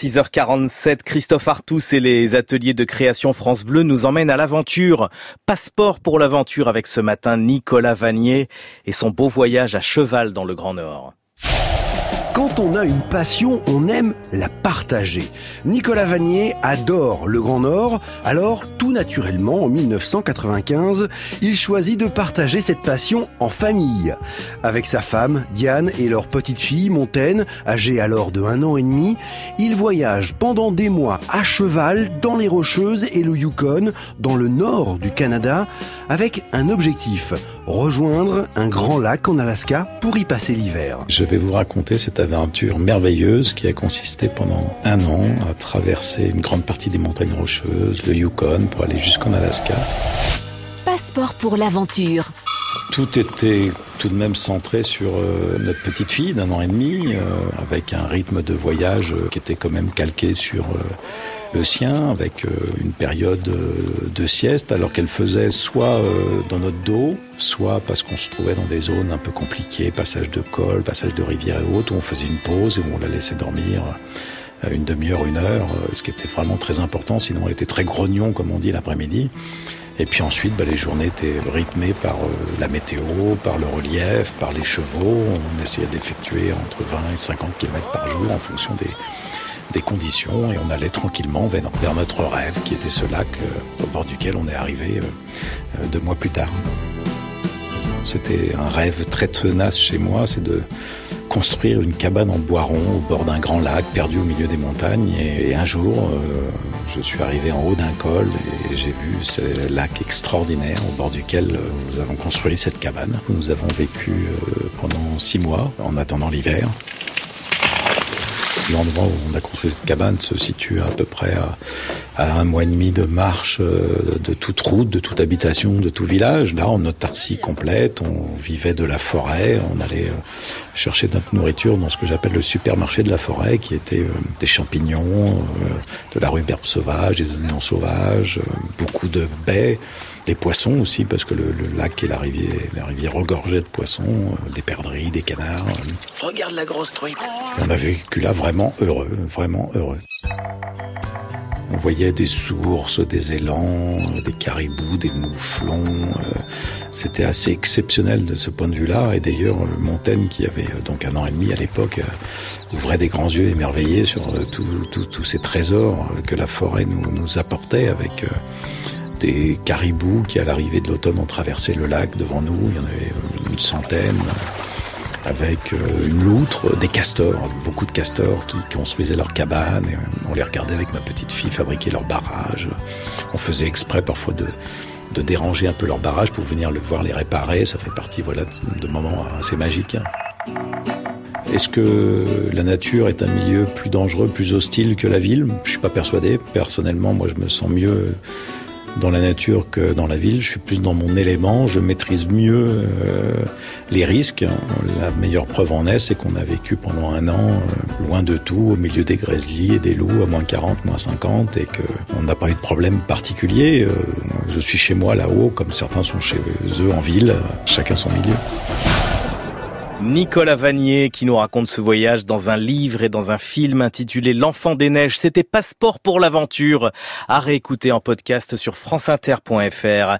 6h47, Christophe Artus et les ateliers de création France Bleu nous emmènent à l'aventure. Passeport pour l'aventure avec ce matin Nicolas Vanier et son beau voyage à cheval dans le Grand Nord. Quand on a une passion, on aime la partager. Nicolas Vanier adore le Grand Nord, alors tout naturellement, en 1995, il choisit de partager cette passion en famille. Avec sa femme, Diane, et leur petite fille, Montaigne, âgée alors de un an et demi, il voyage pendant des mois à cheval dans les Rocheuses et le Yukon, dans le nord du Canada, avec un objectif, rejoindre un grand lac en Alaska pour y passer l'hiver. Je vais vous raconter cette aventure merveilleuse qui a consisté pendant un an à traverser une grande partie des montagnes rocheuses, le Yukon, pour aller jusqu'en Alaska. Passeport pour l'aventure. Tout était tout de même centré sur euh, notre petite fille d'un an et demi, euh, avec un rythme de voyage euh, qui était quand même calqué sur le sien, avec une période de sieste, alors qu'elle faisait soit dans notre dos, soit parce qu'on se trouvait dans des zones un peu compliquées, passage de col, passage de rivière et autres, où on faisait une pause et où on la laissait dormir une demi-heure, une heure, ce qui était vraiment très important, sinon elle était très grognon, comme on dit, l'après-midi. Et puis ensuite, bah, les journées étaient rythmées par euh, la météo, par le relief, par les chevaux. On essayait d'effectuer entre 20 et 50 km par jour en fonction des, des conditions et on allait tranquillement vers, notre rêve qui était ce lac euh, au bord duquel on est arrivé euh, deux mois plus tard. C'était un rêve très tenace chez moi, c'est de construire une cabane en bois rond au bord d'un grand lac perdu au milieu des montagnes. Et, un jour, je suis arrivé en haut d'un col et j'ai vu ce lac extraordinaire au bord duquel euh, nous avons construit cette cabane. Nous avons vécu euh, pendant six mois en attendant l'hiver. L'endroit où on a construit cette cabane se situe à peu près à, un mois et demi de marche euh, de toute route, de toute habitation, de tout village. Là, en autarcie complète, on vivait de la forêt, on allait euh, chercher notre nourriture dans ce que j'appelle le supermarché de la forêt, qui était euh, des champignons, de la rhubarbe sauvage, des oignons sauvages, beaucoup de baies, des poissons aussi, parce que le, lac et la rivière, la rivière regorgeaient de poissons, des perdrix, des canards. Regarde la grosse truite. on a vécu là vraiment heureux, vraiment heureux. On voyait des sources, des élans, des caribous, des mouflons. Euh, c'était assez exceptionnel de ce point de vue-là. Et d'ailleurs, Montaigne, qui avait euh, donc un an et demi à l'époque, euh, ouvrait des grands yeux émerveillés sur tous ces trésors que la forêt nous, nous apportait avec des caribous qui, à l'arrivée de l'automne, ont traversé le lac devant nous. Il y en avait une centaine avec euh, une loutre, des castors, beaucoup de castors qui construisaient leurs cabanes. on les regardait avec ma petite fille fabriquer leurs barrages. On faisait exprès parfois de, de déranger un peu leurs barrages pour venir le voir les réparer. Ça fait partie voilà, de moments assez magiques. Est-ce que la nature est un milieu plus dangereux, plus hostile que la ville? Je suis pas persuadé. Personnellement, moi, je me sens mieux dans la nature que dans la ville. Je suis plus dans mon élément, je maîtrise mieux euh, les risques. La meilleure preuve en est, c'est qu'on a vécu pendant un an euh, loin de tout, au milieu des grizzlies et des loups à moins 40, moins 50, et qu'on n'a pas eu de problème particulier. Euh, je suis chez moi là-haut, comme certains sont chez eux en ville, chacun son milieu. Nicolas Vanier qui nous raconte ce voyage dans un livre et dans un film intitulé L'enfant des neiges. C'était Passeport pour l'aventure à réécouter en podcast sur franceinter.fr.